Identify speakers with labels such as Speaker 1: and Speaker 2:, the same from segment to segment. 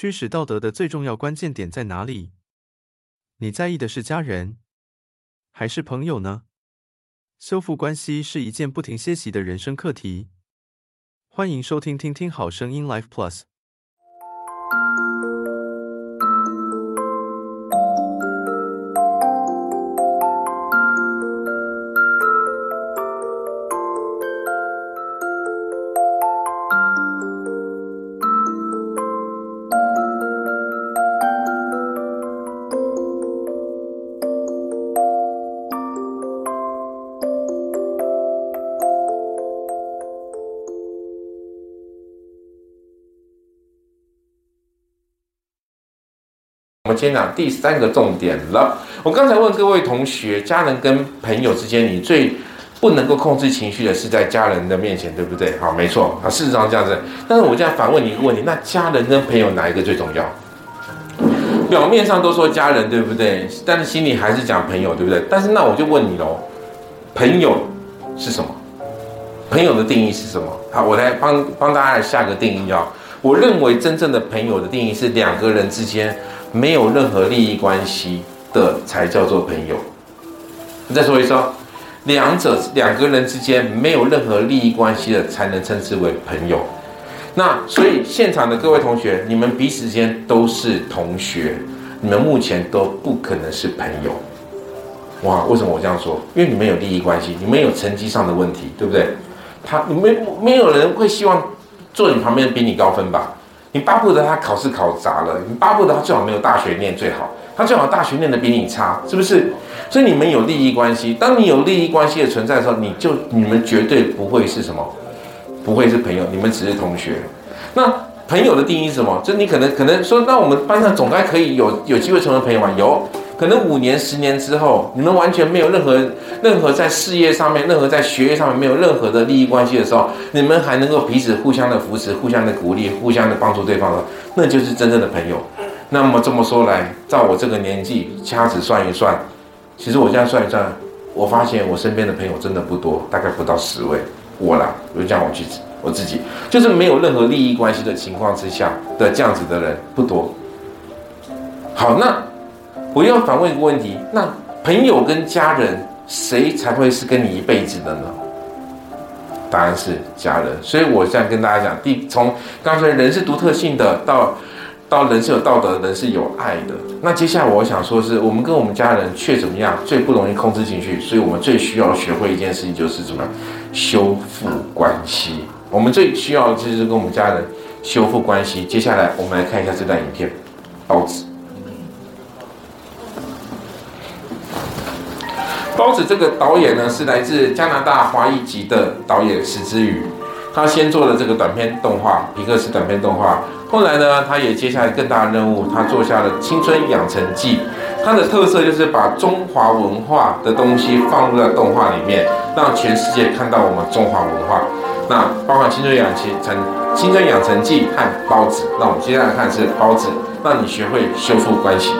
Speaker 1: 驱使道德的最重要关键点在哪里？你在意的是家人，还是朋友呢？修复关系是一件不停歇息的人生课题。欢迎收听听听好声音 Life Plus。
Speaker 2: 今天讲第三个重点了。我刚才问各位同学，家人跟朋友之间，你最不能够控制情绪的是在家人的面前，对不对？好，没错啊，事实上这样子。但是我这样反问你一个问题：那家人跟朋友哪一个最重要？表面上都说家人，对不对？但是心里还是讲朋友，对不对？但是那我就问你喽，朋友是什么？朋友的定义是什么？好，我来帮帮大家来下个定义啊。我认为真正的朋友的定义是两个人之间。没有任何利益关系的才叫做朋友。你再说一说，两者两个人之间没有任何利益关系的才能称之为朋友。那所以现场的各位同学，你们彼此之间都是同学，你们目前都不可能是朋友。哇，为什么我这样说？因为你们有利益关系，你们有成绩上的问题，对不对？他你们没有人会希望坐你旁边比你高分吧？你巴不得他考试考砸了，你巴不得他最好没有大学念最好，他最好大学念的比你差，是不是？所以你们有利益关系。当你有利益关系的存在的时候，你就你们绝对不会是什么，不会是朋友，你们只是同学。那朋友的定义是什么？就你可能可能说，那我们班上总该可以有有机会成为朋友吗？有。可能五年、十年之后，你们完全没有任何、任何在事业上面、任何在学业上面没有任何的利益关系的时候，你们还能够彼此互相的扶持、互相的鼓励、互相的帮助对方的，那就是真正的朋友。那么这么说来，照我这个年纪掐指算一算，其实我这样算一算，我发现我身边的朋友真的不多，大概不到十位。我啦，我就讲我去我自己，就是没有任何利益关系的情况之下的这样子的人不多。好，那。我要反问一个问题：那朋友跟家人，谁才会是跟你一辈子的呢？答案是家人。所以我这样跟大家讲：第从刚才人是独特性的，到到人是有道德，人是有爱的。那接下来我想说是，我们跟我们家人却怎么样？最不容易控制情绪，所以我们最需要学会一件事情，就是怎么修复关系。我们最需要就是跟我们家人修复关系。接下来我们来看一下这段影片，包子。包子这个导演呢，是来自加拿大华裔籍的导演石之宇。他先做了这个短片动画，皮克斯短片动画。后来呢，他也接下来更大的任务，他做下了《青春养成记》。它的特色就是把中华文化的东西放入在动画里面，让全世界看到我们中华文化。那包括《青春养成青春养成记》和包子。那我们接下来看是包子，让你学会修复关系。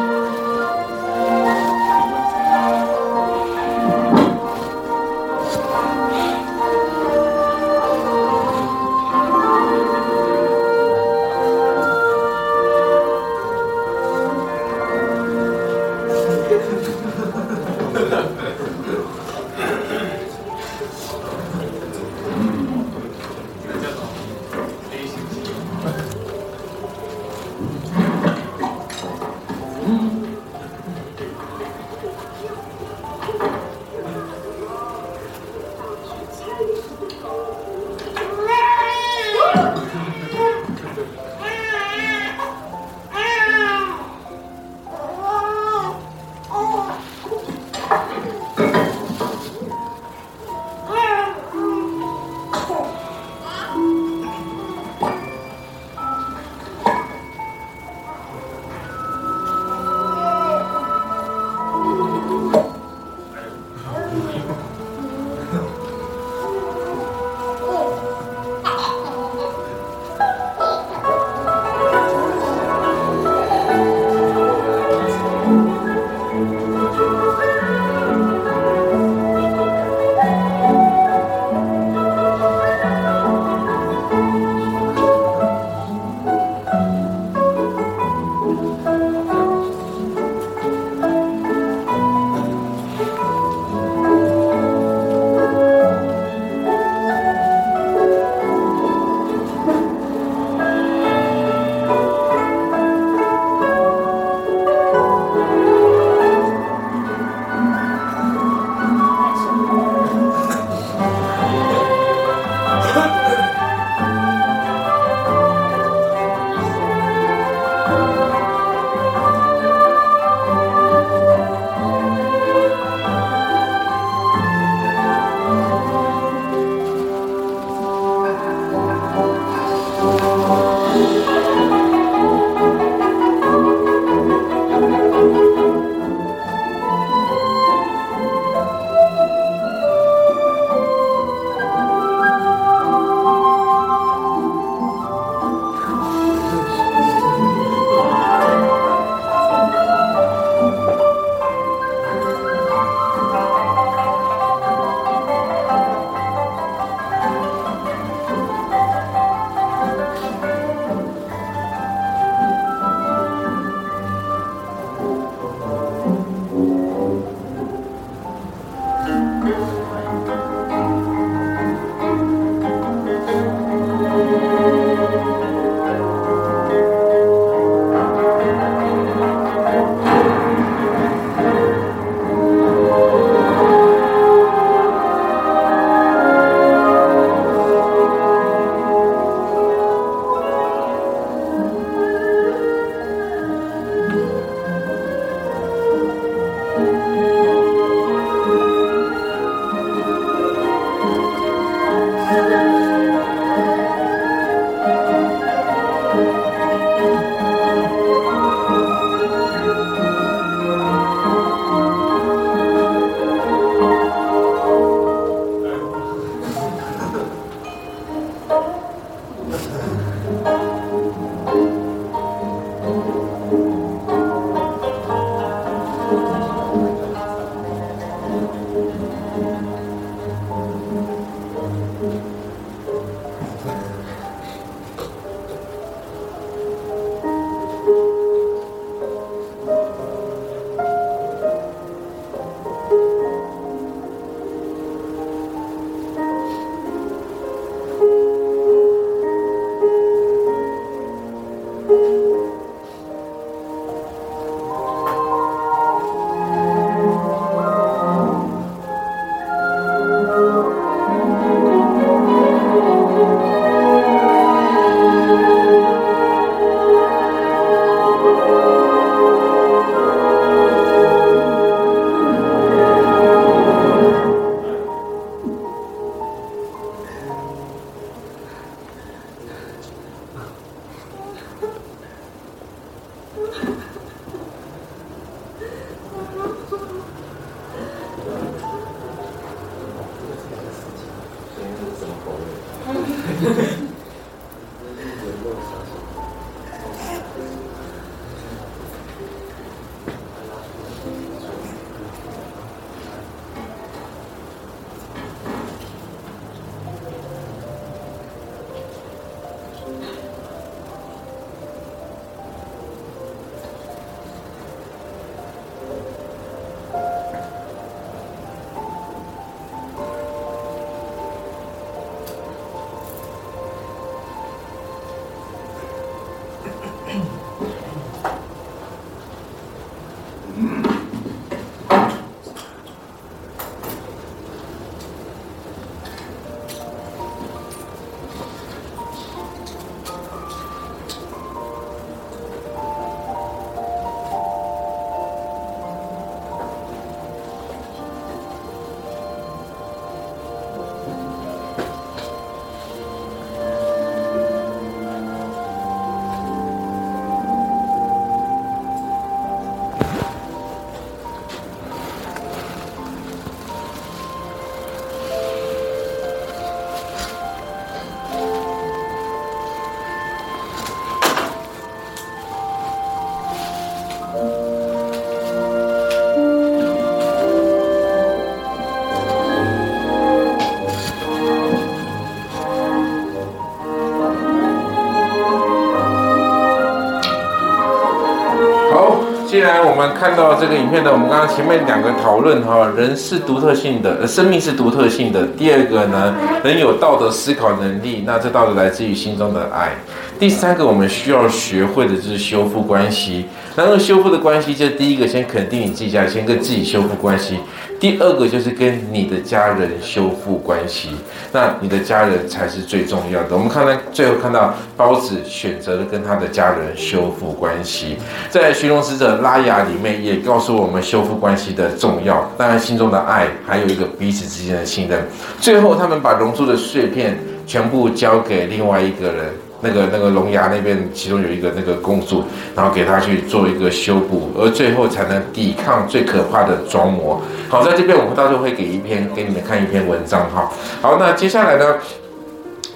Speaker 2: 既然我们看到这个影片呢，我们刚刚前面两个讨论哈，人是独特性的，生命是独特性的。第二个呢，人有道德思考能力，那这道德来自于心中的爱。第三个，我们需要学会的就是修复关系。然后修复的关系，就第一个先肯定你自己家，先跟自己修复关系。第二个就是跟你的家人修复关系，那你的家人才是最重要的。我们看到最后看到包子选择了跟他的家人修复关系，在寻龙使者拉雅里面也告诉我们修复关系的重要。当然心中的爱，还有一个彼此之间的信任。最后他们把龙珠的碎片全部交给另外一个人。那个那个龙牙那边，其中有一个那个公主，然后给他去做一个修补，而最后才能抵抗最可怕的装魔。好，在这边我们到时候会给一篇给你们看一篇文章哈。好，那接下来呢？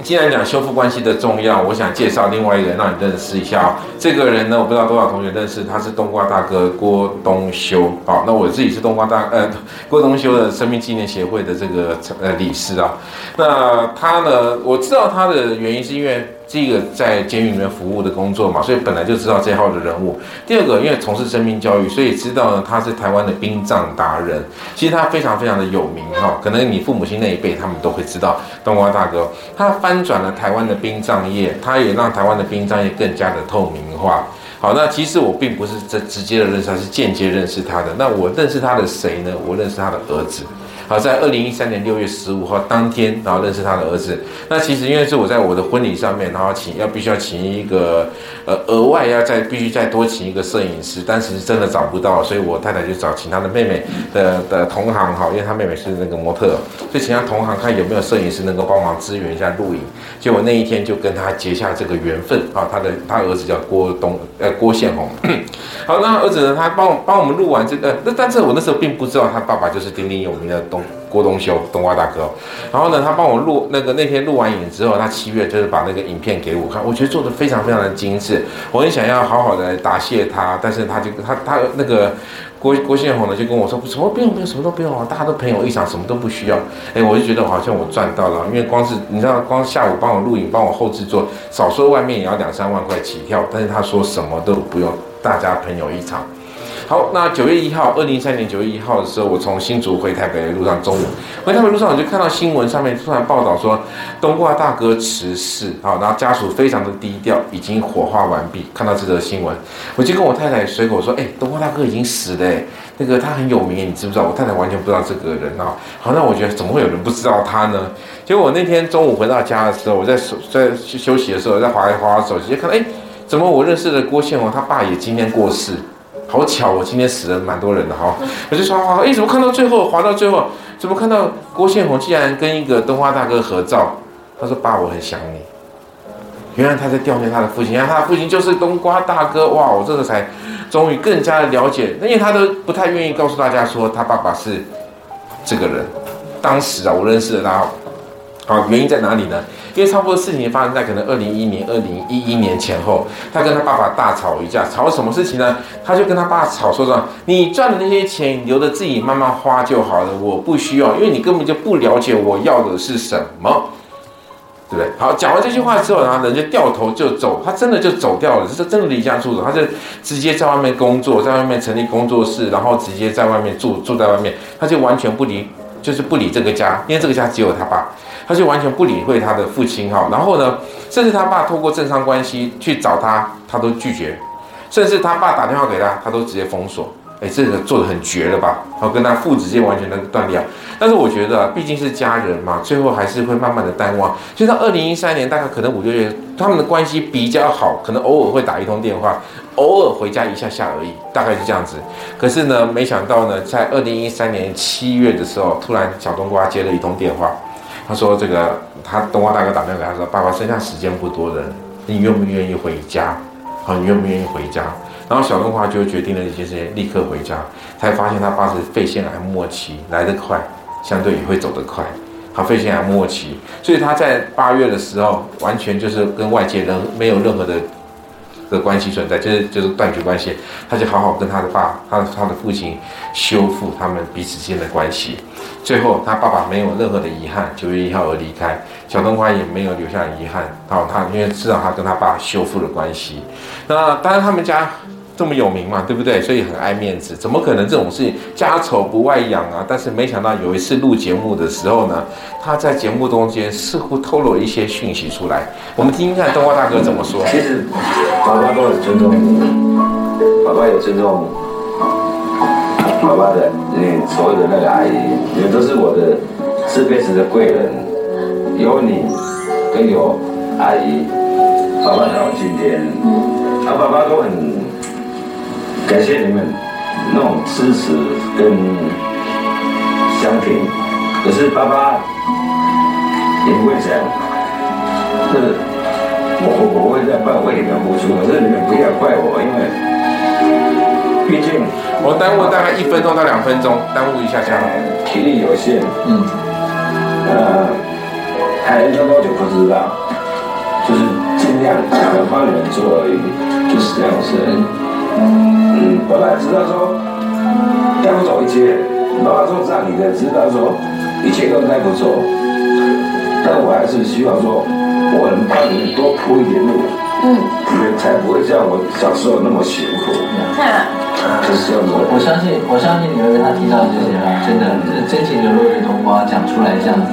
Speaker 2: 既然讲修复关系的重要，我想介绍另外一个人让你认识一下哦。这个人呢，我不知道多少同学认识，他是冬瓜大哥郭东修。好，那我自己是冬瓜大呃郭东修的生命纪念协会的这个呃理事啊。那他呢，我知道他的原因是因为。第一个在监狱里面服务的工作嘛，所以本来就知道这号的人物。第二个，因为从事生命教育，所以知道呢他是台湾的殡葬达人。其实他非常非常的有名哈，可能你父母亲那一辈他们都会知道冬瓜大哥。他翻转了台湾的殡葬业，他也让台湾的殡葬业更加的透明化。好，那其实我并不是这直接的认识他，是间接认识他的。那我认识他的谁呢？我认识他的儿子。好，在二零一三年六月十五号当天，然后认识他的儿子。那其实因为是我在我的婚礼上面，然后请要必须要请一个呃额外要再必须再多请一个摄影师，但是真的找不到，所以我太太就找请他的妹妹的的同行哈，因为他妹妹是那个模特，所以请他同行看有没有摄影师能够帮忙支援一下录影。结果那一天就跟他结下这个缘分啊，他的他儿子叫郭东呃郭宪宏。好，那儿子呢，他帮帮我们录完这个，那但是我那时候并不知道他爸爸就是鼎鼎有名的东。郭东修，冬瓜大哥，然后呢，他帮我录那个那天录完影之后，他七月就是把那个影片给我看，我觉得做的非常非常的精致，我很想要好好的答谢他，但是他就他他那个郭郭宪宏呢就跟我说，什么不用不用，什么都不用啊，大家都朋友一场，什么都不需要。哎，我就觉得好像我赚到了，因为光是你知道，光下午帮我录影，帮我后制作，少说外面也要两三万块起跳，但是他说什么都不用，大家朋友一场。好，那九月一号，二零一三年九月一号的时候，我从新竹回台北的路上，中午回台北路上，我就看到新闻上面突然报道说，冬瓜大哥辞世，好，然后家属非常的低调，已经火化完毕。看到这则新闻，我就跟我太太随口说，哎，冬瓜大哥已经死了，那个他很有名，你知不知道？我太太完全不知道这个人啊。好，那我觉得怎么会有人不知道他呢？结果我那天中午回到家的时候，我在手在休息的时候，在滑一滑手机，就看到，哎，怎么我认识的郭宪宏他爸也今天过世？好巧，我今天死了蛮多人的哈，我就说，哎，怎么看到最后，滑到最后，怎么看到郭宪宏竟然跟一个冬瓜大哥合照？他说爸，我很想你。原来他在悼念他的父亲，原来他的父亲就是冬瓜大哥。哇，我这个才终于更加的了解，因为他都不太愿意告诉大家说他爸爸是这个人。当时啊，我认识了他，好，原因在哪里呢？因为差不多事情发生在可能二零一一年、二零一一年前后，他跟他爸爸大吵一架，吵什么事情呢？他就跟他爸吵说说，你赚的那些钱，留着自己慢慢花就好了，我不需要，因为你根本就不了解我要的是什么，对不对？好，讲完这句话之后，然后人就掉头就走，他真的就走掉了，是真的离家出走，他就直接在外面工作，在外面成立工作室，然后直接在外面住，住在外面，他就完全不理，就是不理这个家，因为这个家只有他爸。他就完全不理会他的父亲哈，然后呢，甚至他爸透过政商关系去找他，他都拒绝，甚至他爸打电话给他，他都直接封锁。哎，这个做的很绝了吧？好，跟他父子之间完全的断掉。但是我觉得，毕竟是家人嘛，最后还是会慢慢的淡忘。就到二零一三年，大概可能五六月，他们的关系比较好，可能偶尔会打一通电话，偶尔回家一下下而已，大概是这样子。可是呢，没想到呢，在二零一三年七月的时候，突然小冬瓜接了一通电话。他说：“这个，他冬瓜大哥打电话给他说，爸爸剩下时间不多了，你愿不愿意回家？好，你愿不愿意回家？然后小东华就决定了一些事情，立刻回家。才发现他爸是肺腺癌末期，来得快，相对也会走得快。他，肺腺癌末期，所以他在八月的时候，完全就是跟外界人没有任何的。”的关系存在，就是就是断绝关系，他就好好跟他的爸，他的他的父亲修复他们彼此之间的关系。最后，他爸爸没有任何的遗憾，九月一号而离开，小冬瓜也没有留下遗憾。好，他因为知道他跟他爸修复了关系。那当然，他们家。这么有名嘛，对不对？所以很爱面子，怎么可能这种事情家丑不外扬啊？但是没想到有一次录节目的时候呢，他在节目中间似乎透露一些讯息出来，我们听听看东华大哥怎么说。
Speaker 3: 其实爸爸都很尊重你，爸爸也尊重爸爸的你所有的那个阿姨，你们都是我的这辈子的贵人，有你跟有阿姨，爸爸才有今天，他爸爸都很。感谢你们那种支持跟相挺，可是爸爸也不会这样，是我我会在办为你们付出，可是你们不要怪我，因为毕竟
Speaker 2: 我耽误大概一分钟到两分钟，耽误一下下，
Speaker 3: 体力有限，嗯，呃，还要多久不知道，就是尽量想帮你们做而已，就是这样子。嗯，本来知道说带不走一切，爸爸做葬礼的知道说一切都带不走，但我还是希望说我能帮你们多铺一点路，嗯，才不会像我小时候那么辛苦。看，就是我
Speaker 4: 我相信我相信你会跟他提到这些啊，真的真情流露的童话讲出来这样子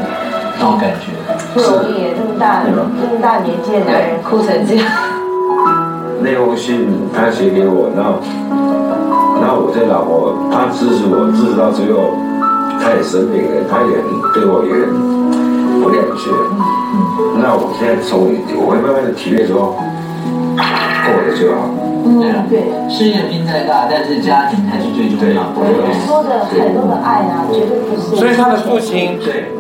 Speaker 4: 那种感觉，
Speaker 5: 不容易，这么大这么大年纪的男人哭成这样。
Speaker 3: 那封信他写给我，然后我这老婆她支持我，支持到最后，她也生病了，她也对我也不了解。那我现在从我会慢慢的体会说，过了就好。
Speaker 4: 嗯，对，事业拼再大，但是家庭还是最重要的。
Speaker 5: 对，你说的很多的爱啊，绝对不是。
Speaker 2: 所以他的父亲，
Speaker 3: 对，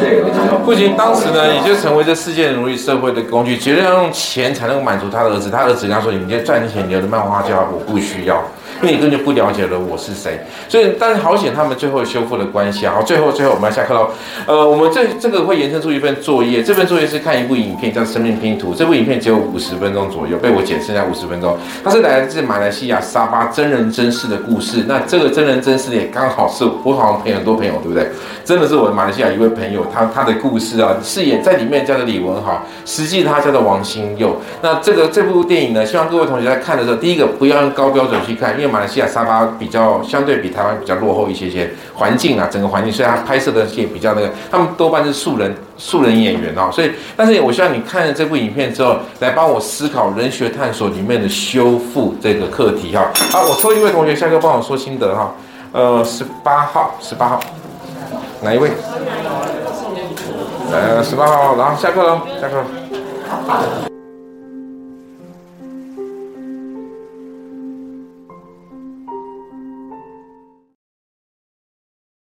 Speaker 3: 对，
Speaker 2: 父亲当时呢，也就成为这世界奴隶社会的工具，绝对要用钱才能满足他的儿子。他儿子跟他说：“你就赚钱，你留着漫画就好，我不需要。”因为你根本就不了解了我是谁，所以但是好险他们最后修复了关系啊！好，最后最后我们要下课喽。呃，我们这这个会延伸出一份作业，这份作业是看一部影片叫《生命拼图》，这部影片只有五十分钟左右，被我剪剩下五十分钟。它是来自马来西亚沙巴真人真事的故事。那这个真人真事也刚好是我好像朋友很多朋友，对不对？真的是我的马来西亚一位朋友，他他的故事啊，饰演在里面叫做李文豪，实际他叫做王新佑。那这个这部电影呢，希望各位同学在看的时候，第一个不要用高标准去看，因为。马来西亚沙巴比较相对比台湾比较落后一些些环境啊，整个环境，所以他拍摄的一些比较那个，他们多半是素人素人演员哦，所以但是我希望你看了这部影片之后，来帮我思考人学探索里面的修复这个课题哈。好，我抽一位同学下课帮我说心得哈，呃，十八号，十八号，哪一位？呃，十八号，然后下课喽，下课。